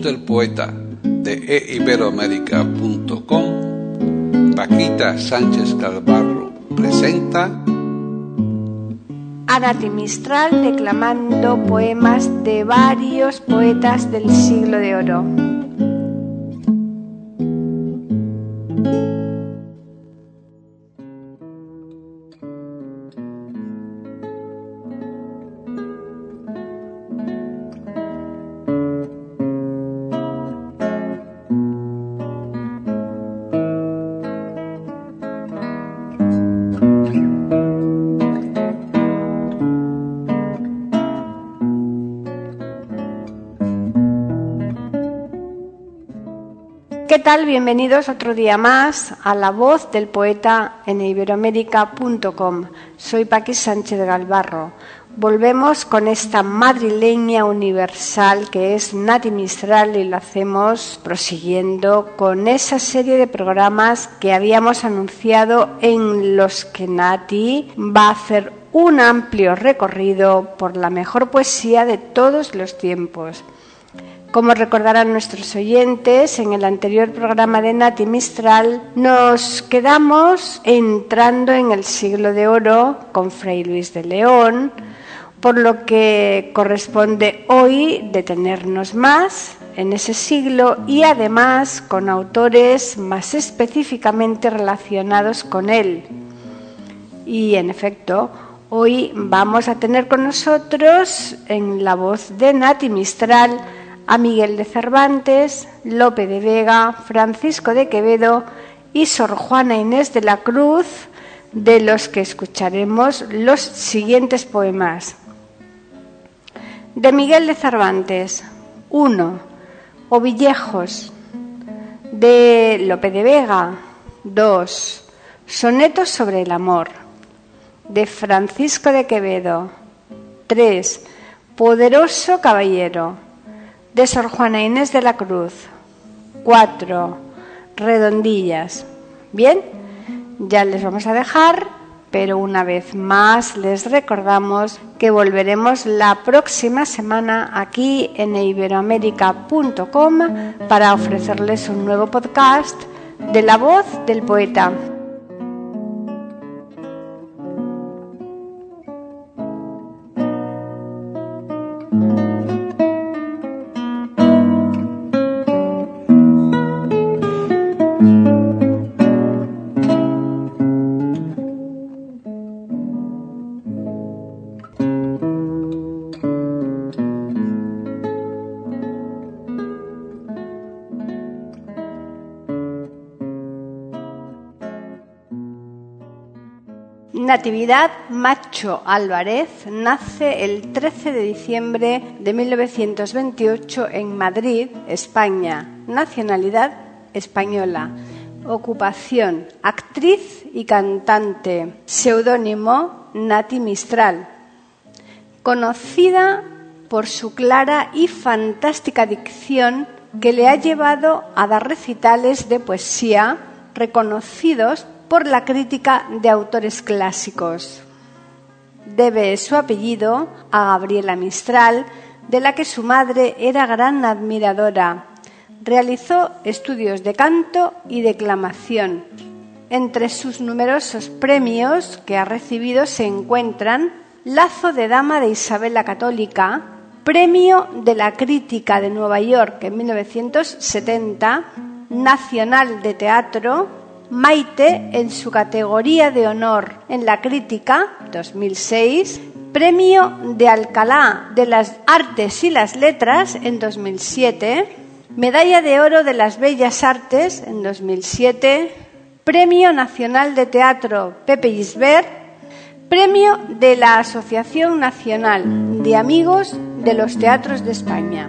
Del poeta de eiberoamérica.com, Paquita Sánchez Calvarro presenta Anati Mistral declamando poemas de varios poetas del siglo de oro. Tal? Bienvenidos otro día más a La Voz del Poeta en iberoamérica.com. Soy Paqui Sánchez Galvarro. Volvemos con esta madrileña universal que es Nati Mistral y lo hacemos prosiguiendo con esa serie de programas que habíamos anunciado en los que Nati va a hacer un amplio recorrido por la mejor poesía de todos los tiempos. Como recordarán nuestros oyentes, en el anterior programa de Nati Mistral nos quedamos entrando en el siglo de oro con Fray Luis de León, por lo que corresponde hoy detenernos más en ese siglo y además con autores más específicamente relacionados con él. Y en efecto, hoy vamos a tener con nosotros en la voz de Nati Mistral a Miguel de Cervantes, Lope de Vega, Francisco de Quevedo y Sor Juana Inés de la Cruz, de los que escucharemos los siguientes poemas. De Miguel de Cervantes, 1. Ovillejos. De Lope de Vega, 2. Sonetos sobre el amor. De Francisco de Quevedo, 3. Poderoso caballero de Sor Juana Inés de la Cruz. 4. Redondillas. Bien, ya les vamos a dejar, pero una vez más les recordamos que volveremos la próxima semana aquí en iberoamérica.com para ofrecerles un nuevo podcast de la voz del poeta. Natividad Macho Álvarez nace el 13 de diciembre de 1928 en Madrid, España. Nacionalidad española. Ocupación actriz y cantante. Seudónimo Nati Mistral. Conocida por su clara y fantástica dicción que le ha llevado a dar recitales de poesía reconocidos por la crítica de autores clásicos. Debe su apellido a Gabriela Mistral, de la que su madre era gran admiradora. Realizó estudios de canto y declamación. Entre sus numerosos premios que ha recibido se encuentran Lazo de Dama de Isabel la Católica, Premio de la Crítica de Nueva York en 1970, Nacional de Teatro, Maite en su categoría de honor en la crítica 2006, Premio de Alcalá de las Artes y las Letras en 2007, Medalla de Oro de las Bellas Artes en 2007, Premio Nacional de Teatro Pepe Gisbert, Premio de la Asociación Nacional de Amigos de los Teatros de España.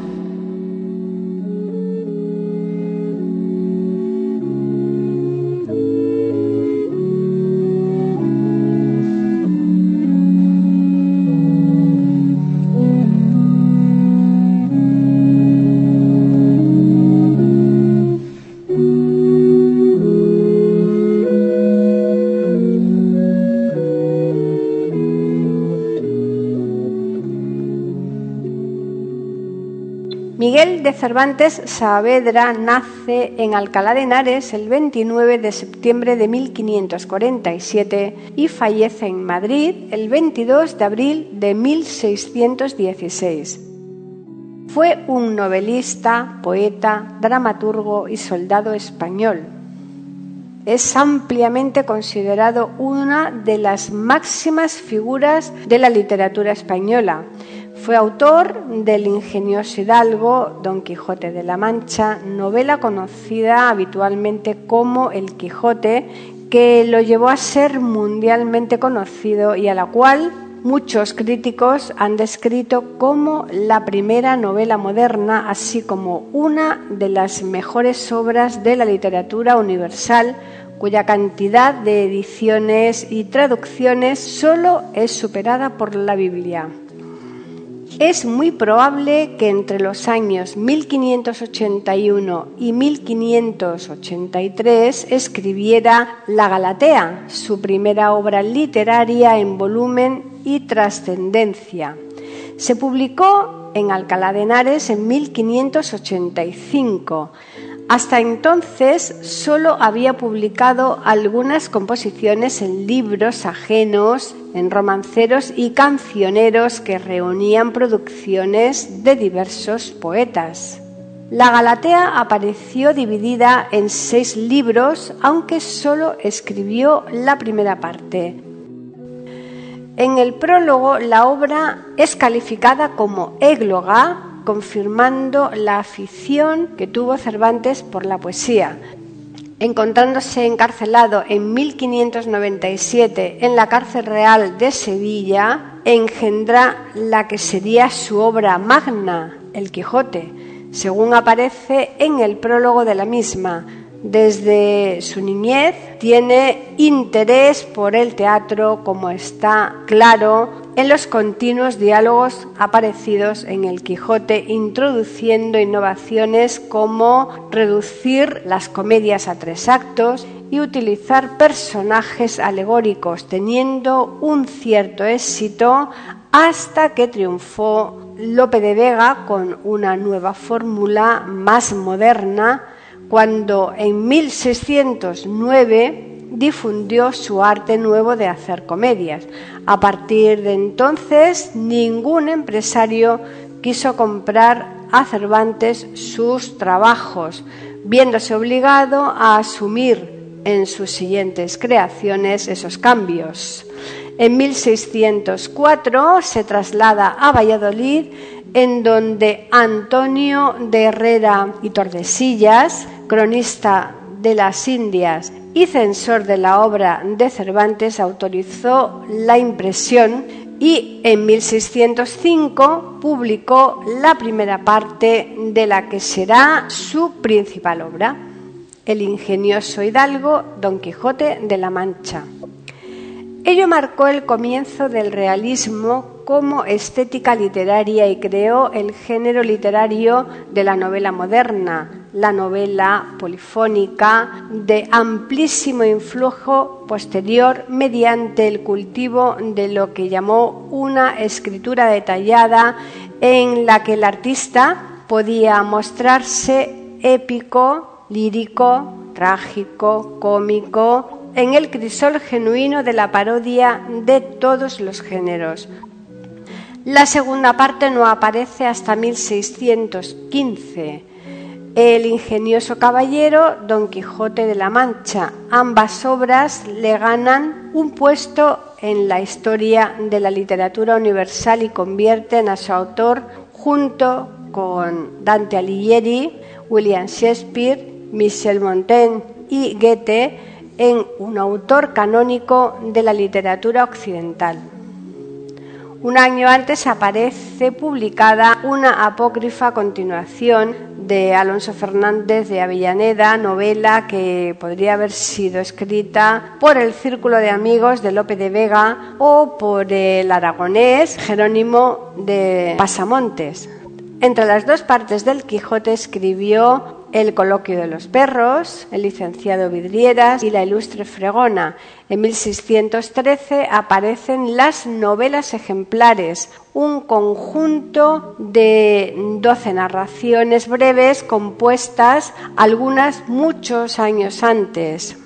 Cervantes Saavedra nace en Alcalá de Henares el 29 de septiembre de 1547 y fallece en Madrid el 22 de abril de 1616. Fue un novelista, poeta, dramaturgo y soldado español. Es ampliamente considerado una de las máximas figuras de la literatura española fue autor del ingenioso hidalgo Don Quijote de la Mancha, novela conocida habitualmente como El Quijote, que lo llevó a ser mundialmente conocido y a la cual muchos críticos han descrito como la primera novela moderna, así como una de las mejores obras de la literatura universal, cuya cantidad de ediciones y traducciones solo es superada por la Biblia. Es muy probable que entre los años 1581 y 1583 escribiera La Galatea, su primera obra literaria en volumen y trascendencia. Se publicó en Alcalá de Henares en 1585. Hasta entonces solo había publicado algunas composiciones en libros ajenos, en romanceros y cancioneros que reunían producciones de diversos poetas. La Galatea apareció dividida en seis libros, aunque solo escribió la primera parte. En el prólogo la obra es calificada como égloga confirmando la afición que tuvo Cervantes por la poesía. Encontrándose encarcelado en 1597 en la cárcel real de Sevilla, engendra la que sería su obra magna, El Quijote, según aparece en el prólogo de la misma, desde su niñez tiene interés por el teatro, como está claro en los continuos diálogos aparecidos en el Quijote, introduciendo innovaciones como reducir las comedias a tres actos y utilizar personajes alegóricos, teniendo un cierto éxito hasta que triunfó Lope de Vega con una nueva fórmula más moderna cuando en 1609 difundió su arte nuevo de hacer comedias. A partir de entonces, ningún empresario quiso comprar a Cervantes sus trabajos, viéndose obligado a asumir en sus siguientes creaciones esos cambios. En 1604 se traslada a Valladolid, en donde Antonio de Herrera y Tordesillas cronista de las Indias y censor de la obra de Cervantes, autorizó la impresión y en 1605 publicó la primera parte de la que será su principal obra, El ingenioso hidalgo Don Quijote de la Mancha. Ello marcó el comienzo del realismo como estética literaria y creó el género literario de la novela moderna, la novela polifónica de amplísimo influjo posterior mediante el cultivo de lo que llamó una escritura detallada en la que el artista podía mostrarse épico, lírico, trágico, cómico, en el crisol genuino de la parodia de todos los géneros. La segunda parte no aparece hasta 1615. El ingenioso caballero Don Quijote de la Mancha. Ambas obras le ganan un puesto en la historia de la literatura universal y convierten a su autor junto con Dante Alighieri, William Shakespeare, Michel Montaigne y Goethe en un autor canónico de la literatura occidental. Un año antes aparece publicada una apócrifa continuación de Alonso Fernández de Avellaneda, novela que podría haber sido escrita por el Círculo de Amigos de Lope de Vega o por el aragonés Jerónimo de Pasamontes. Entre las dos partes del Quijote escribió el coloquio de los perros, el licenciado Vidrieras y la ilustre Fregona. En 1613 aparecen las novelas ejemplares, un conjunto de doce narraciones breves compuestas algunas muchos años antes.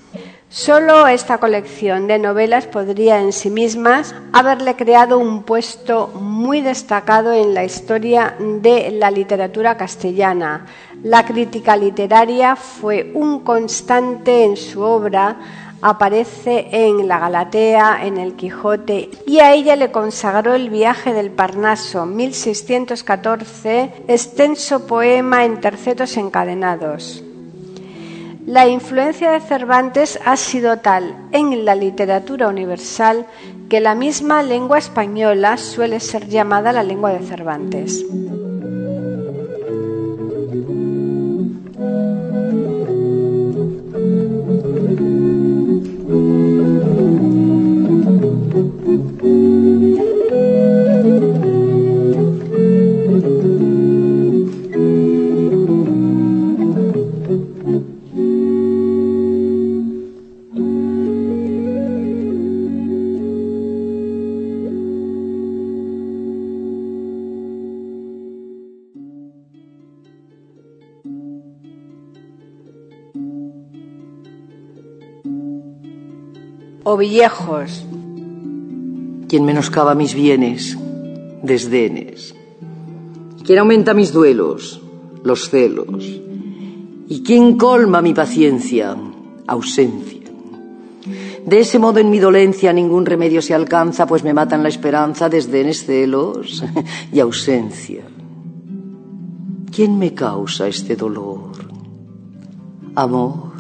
Solo esta colección de novelas podría en sí mismas haberle creado un puesto muy destacado en la historia de la literatura castellana. La crítica literaria fue un constante en su obra, aparece en La Galatea, en El Quijote, y a ella le consagró el viaje del Parnaso, 1614, extenso poema en tercetos encadenados. La influencia de Cervantes ha sido tal en la literatura universal que la misma lengua española suele ser llamada la lengua de Cervantes. O villejos. Quien menoscaba mis bienes, desdenes. Quien aumenta mis duelos, los celos. Y quien colma mi paciencia, ausencia. De ese modo en mi dolencia ningún remedio se alcanza, pues me matan la esperanza, desdenes, celos y ausencia. ¿Quién me causa este dolor? Amor.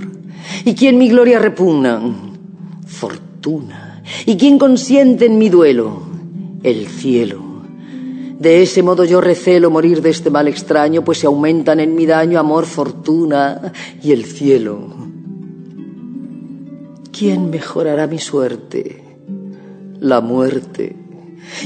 ¿Y quién mi gloria repugnan? ¿Y quién consiente en mi duelo? El cielo. De ese modo yo recelo morir de este mal extraño, pues se aumentan en mi daño amor, fortuna y el cielo. ¿Quién mejorará mi suerte? La muerte.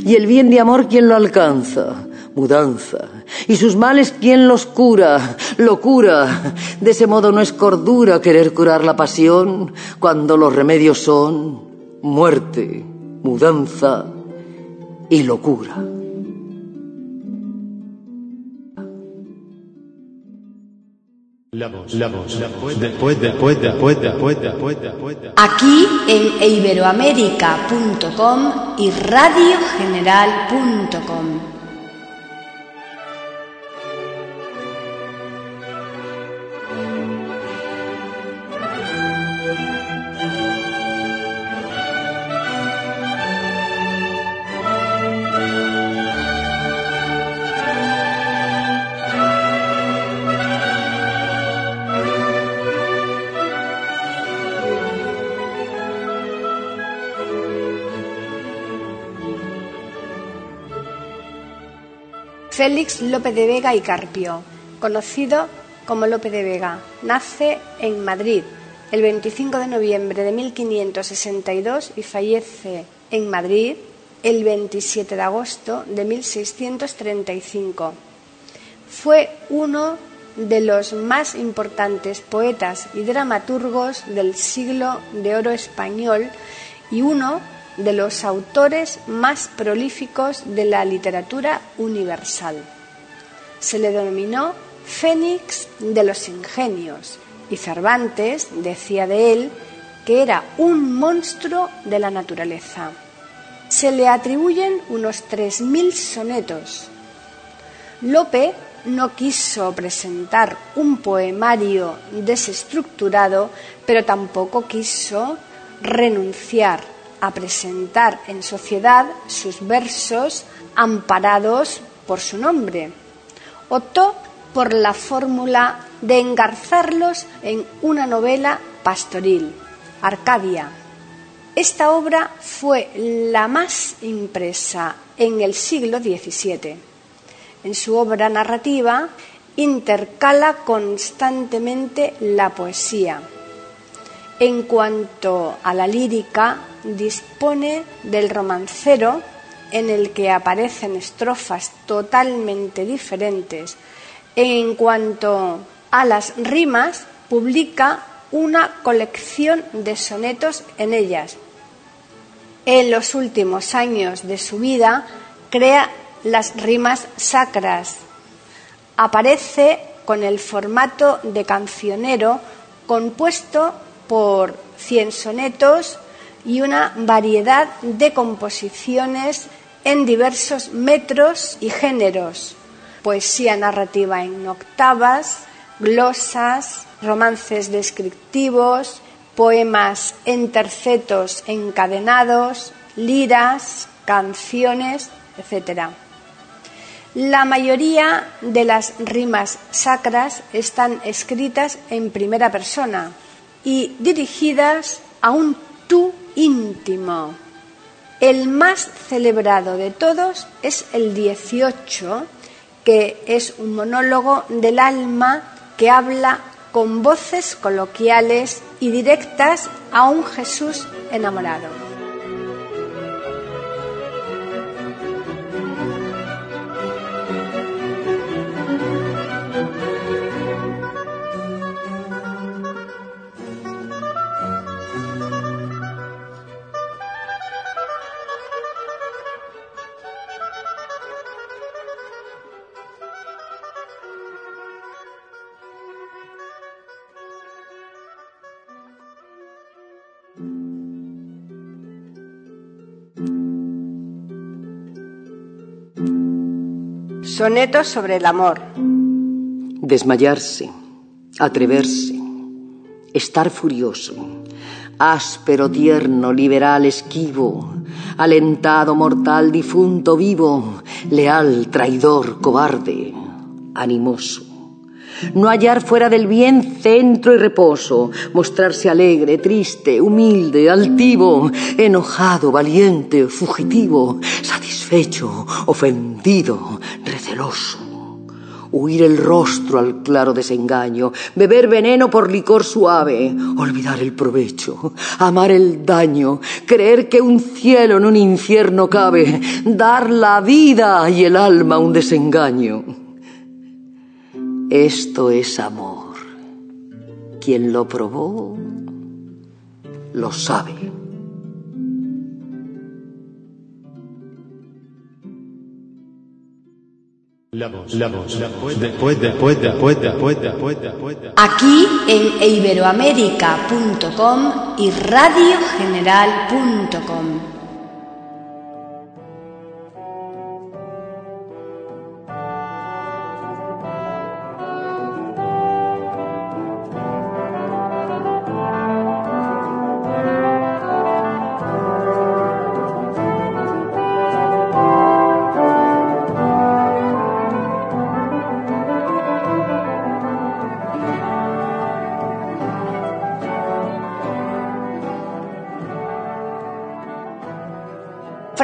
¿Y el bien de amor quién lo alcanza? Mudanza. ¿Y sus males quién los cura? Locura. De ese modo no es cordura querer curar la pasión cuando los remedios son muerte, mudanza y locura. Aquí en iberoamérica.com y radiogeneral.com. Félix Lope de Vega y Carpio, conocido como Lope de Vega, nace en Madrid el 25 de noviembre de 1562 y fallece en Madrid el 27 de agosto de 1635. Fue uno de los más importantes poetas y dramaturgos del siglo de oro español y uno de los autores más prolíficos de la literatura universal. Se le denominó Fénix de los Ingenios y Cervantes decía de él que era un monstruo de la naturaleza. se le atribuyen unos 3.000 sonetos. Lope no quiso presentar un poemario desestructurado, pero tampoco quiso renunciar a presentar en sociedad sus versos amparados por su nombre. Optó por la fórmula de engarzarlos en una novela pastoril, Arcadia. Esta obra fue la más impresa en el siglo XVII. En su obra narrativa intercala constantemente la poesía. En cuanto a la lírica, dispone del romancero en el que aparecen estrofas totalmente diferentes. En cuanto a las rimas, publica una colección de sonetos en ellas. En los últimos años de su vida crea las rimas sacras. Aparece con el formato de cancionero compuesto por cien sonetos y una variedad de composiciones en diversos metros y géneros. Poesía narrativa en octavas, glosas, romances descriptivos, poemas en tercetos encadenados, liras, canciones, etc. La mayoría de las rimas sacras están escritas en primera persona y dirigidas a un tú íntimo. El más celebrado de todos es el 18, que es un monólogo del alma que habla con voces coloquiales y directas a un Jesús enamorado. Sonetos sobre el amor. Desmayarse, atreverse, estar furioso, áspero, tierno, liberal, esquivo, alentado, mortal, difunto, vivo, leal, traidor, cobarde, animoso no hallar fuera del bien centro y reposo, mostrarse alegre, triste, humilde, altivo, enojado, valiente, fugitivo, satisfecho, ofendido, receloso. Huir el rostro al claro desengaño, beber veneno por licor suave, olvidar el provecho, amar el daño, creer que un cielo en un infierno cabe, dar la vida y el alma un desengaño esto es amor. Quien lo probó, lo sabe. Aquí en iberoamérica.com y radiogeneral.com.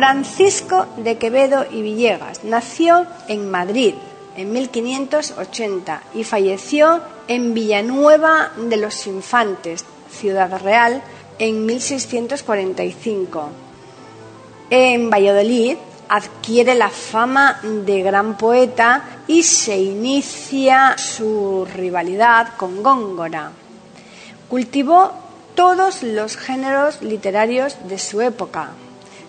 Francisco de Quevedo y Villegas nació en Madrid en 1580 y falleció en Villanueva de los Infantes, Ciudad Real, en 1645. En Valladolid adquiere la fama de gran poeta y se inicia su rivalidad con Góngora. Cultivó todos los géneros literarios de su época,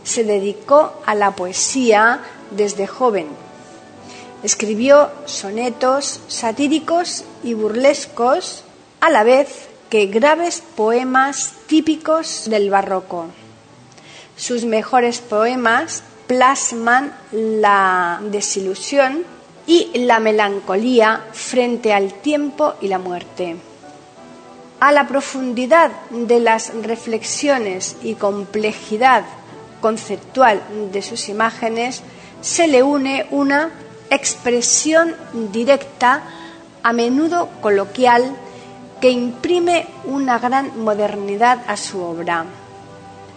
se dedicó a la poesía desde joven. Escribió sonetos satíricos y burlescos, a la vez que graves poemas típicos del barroco. Sus mejores poemas plasman la desilusión y la melancolía frente al tiempo y la muerte. A la profundidad de las reflexiones y complejidad conceptual de sus imágenes se le une una expresión directa, a menudo coloquial, que imprime una gran modernidad a su obra.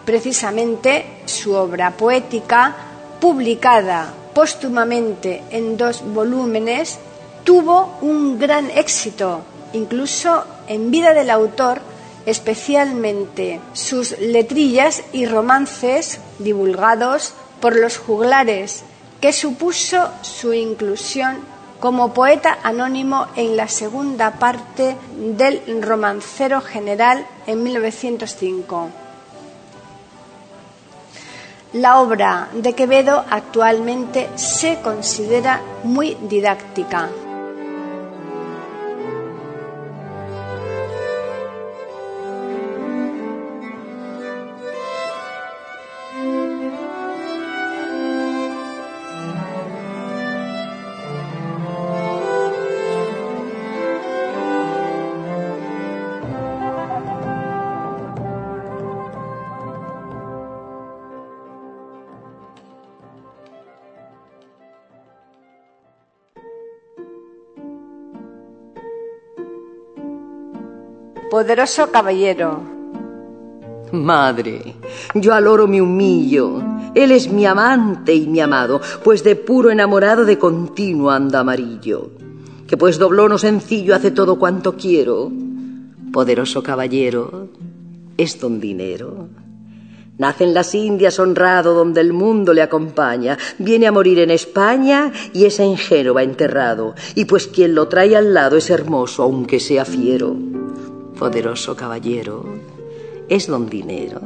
Precisamente su obra poética, publicada póstumamente en dos volúmenes, tuvo un gran éxito, incluso en vida del autor, especialmente sus letrillas y romances divulgados por los juglares, que supuso su inclusión como poeta anónimo en la segunda parte del Romancero General en 1905. La obra de Quevedo actualmente se considera muy didáctica. Poderoso caballero. Madre, yo al oro me humillo. Él es mi amante y mi amado, pues de puro enamorado de continuo anda amarillo. Que pues dobló no sencillo hace todo cuanto quiero. Poderoso caballero, es don dinero. Nace en las Indias honrado donde el mundo le acompaña, viene a morir en España y es en Génova enterrado, y pues quien lo trae al lado es hermoso aunque sea fiero poderoso caballero, es don Dinero.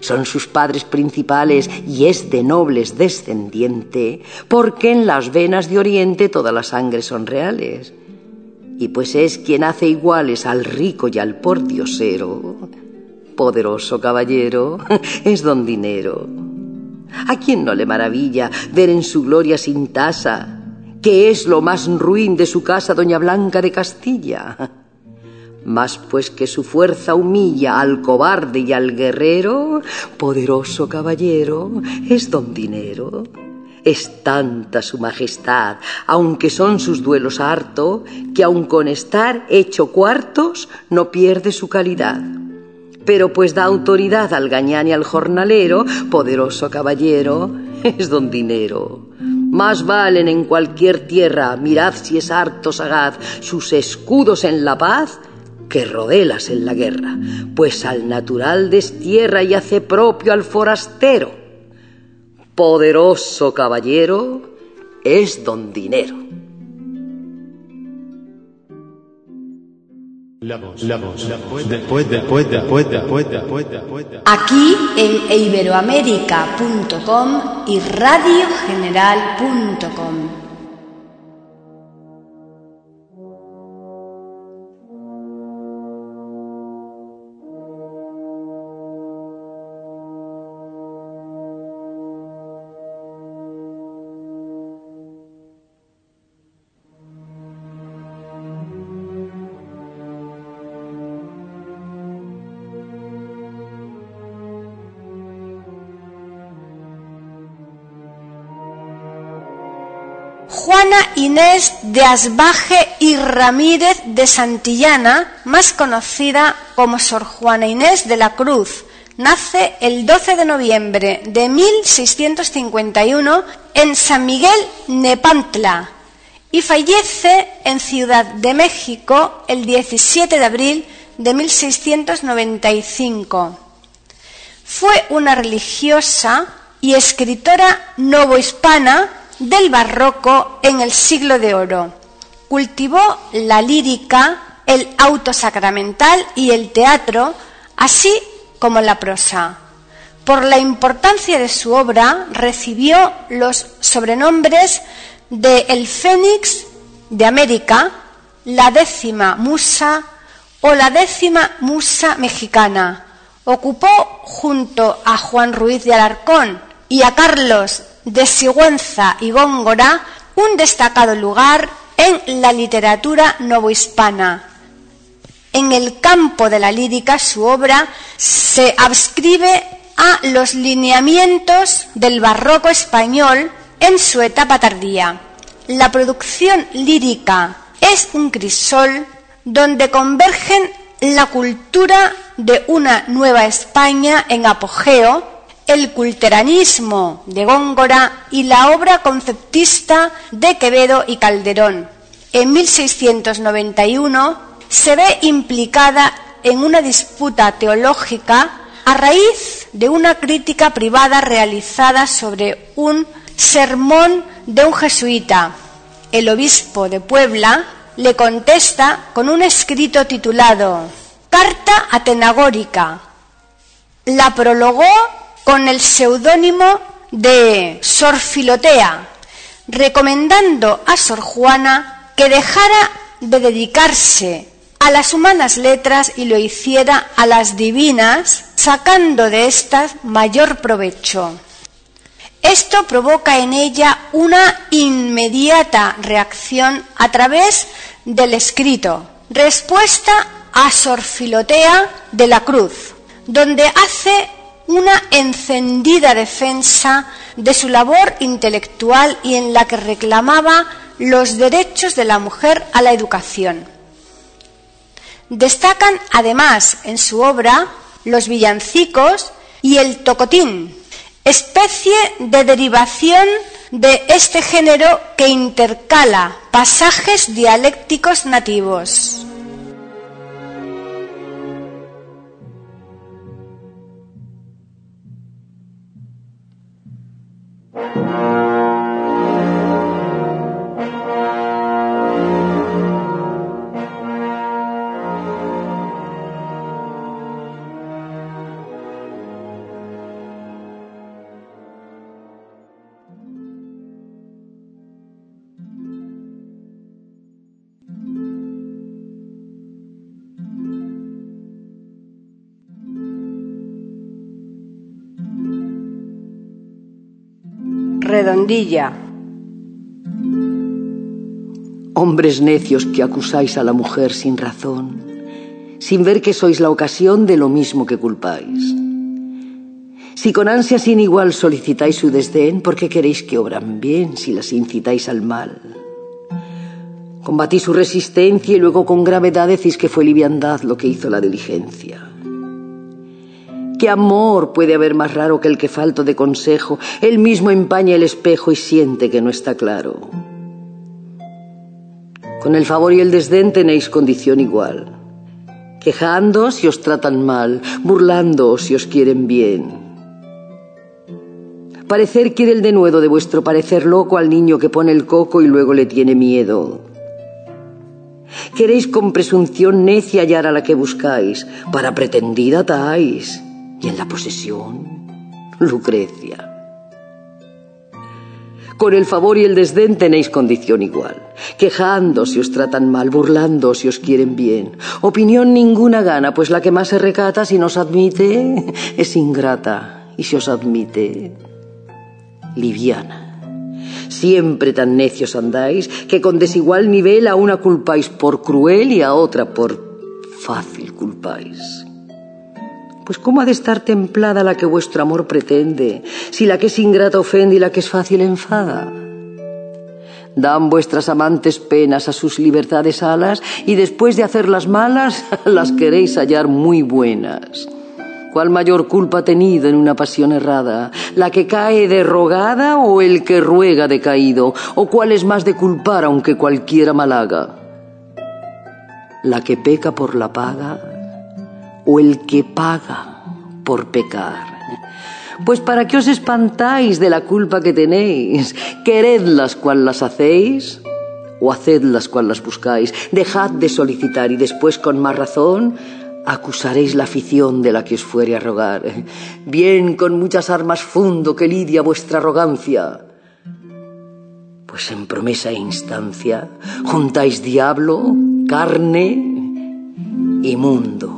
Son sus padres principales y es de nobles descendiente, porque en las venas de Oriente todas las sangres son reales. Y pues es quien hace iguales al rico y al pordiosero. Poderoso caballero, es don Dinero. ¿A quién no le maravilla ver en su gloria sin tasa, que es lo más ruin de su casa doña Blanca de Castilla? Mas pues que su fuerza humilla al cobarde y al guerrero, poderoso caballero, es don dinero. Es tanta su majestad, aunque son sus duelos harto, que aun con estar hecho cuartos, no pierde su calidad. Pero pues da autoridad al gañán y al jornalero, poderoso caballero, es don dinero. Más valen en cualquier tierra, mirad si es harto sagaz, sus escudos en la paz, que rodelas en la guerra, pues al natural destierra y hace propio al forastero. Poderoso caballero es don dinero. Aquí en iberoamérica.com y radiogeneral.com. Inés de Asbaje y Ramírez de Santillana, más conocida como Sor Juana Inés de la Cruz, nace el 12 de noviembre de 1651 en San Miguel Nepantla y fallece en Ciudad de México el 17 de abril de 1695. Fue una religiosa y escritora novohispana del barroco en el siglo de oro. Cultivó la lírica, el auto sacramental y el teatro, así como la prosa. Por la importancia de su obra recibió los sobrenombres de El Fénix de América, la décima musa o la décima musa mexicana, ocupó junto a Juan Ruiz de Alarcón y a Carlos de Sigüenza y Góngora un destacado lugar en la literatura novohispana. En el campo de la lírica su obra se adscribe a los lineamientos del barroco español en su etapa tardía. La producción lírica es un crisol donde convergen la cultura de una nueva España en apogeo, el culteranismo de Góngora y la obra conceptista de Quevedo y Calderón. En 1691 se ve implicada en una disputa teológica a raíz de una crítica privada realizada sobre un sermón de un jesuita. El obispo de Puebla le contesta con un escrito titulado Carta Atenagórica. La prologó con el seudónimo de Sor Filotea, recomendando a Sor Juana que dejara de dedicarse a las humanas letras y lo hiciera a las divinas, sacando de éstas mayor provecho. Esto provoca en ella una inmediata reacción a través del escrito, respuesta a Sor Filotea de la Cruz, donde hace una encendida defensa de su labor intelectual y en la que reclamaba los derechos de la mujer a la educación. Destacan además en su obra los villancicos y el tocotín, especie de derivación de este género que intercala pasajes dialécticos nativos. Redondilla. Hombres necios que acusáis a la mujer sin razón, sin ver que sois la ocasión de lo mismo que culpáis. Si con ansia sin igual solicitáis su desdén, ¿por qué queréis que obran bien si las incitáis al mal? Combatís su resistencia y luego con gravedad decís que fue liviandad lo que hizo la diligencia. ¿Qué amor puede haber más raro que el que falto de consejo? Él mismo empaña el espejo y siente que no está claro. Con el favor y el desdén tenéis condición igual. Quejando si os tratan mal, burlando si os quieren bien. Parecer quiere el denuedo de vuestro parecer loco al niño que pone el coco y luego le tiene miedo. Queréis con presunción necia hallar a la que buscáis, para pretendida atáis y en la posesión, Lucrecia. Con el favor y el desdén tenéis condición igual, quejando si os tratan mal, burlando si os quieren bien. Opinión ninguna gana, pues la que más se recata si nos admite es ingrata, y si os admite, liviana. Siempre tan necios andáis que con desigual nivel a una culpáis por cruel y a otra por fácil culpáis. Pues ¿cómo ha de estar templada la que vuestro amor pretende, si la que es ingrata ofende y la que es fácil enfada? Dan vuestras amantes penas a sus libertades alas y después de hacerlas malas las queréis hallar muy buenas. ¿Cuál mayor culpa ha tenido en una pasión errada? ¿La que cae derrogada o el que ruega decaído? ¿O cuál es más de culpar aunque cualquiera malaga? ¿La que peca por la paga o el que paga por pecar. Pues para qué os espantáis de la culpa que tenéis, queredlas cual las hacéis o hacedlas cual las buscáis, dejad de solicitar y después con más razón acusaréis la afición de la que os fuere a rogar. Bien con muchas armas fundo que lidia vuestra arrogancia. Pues en promesa e instancia juntáis diablo, carne y mundo.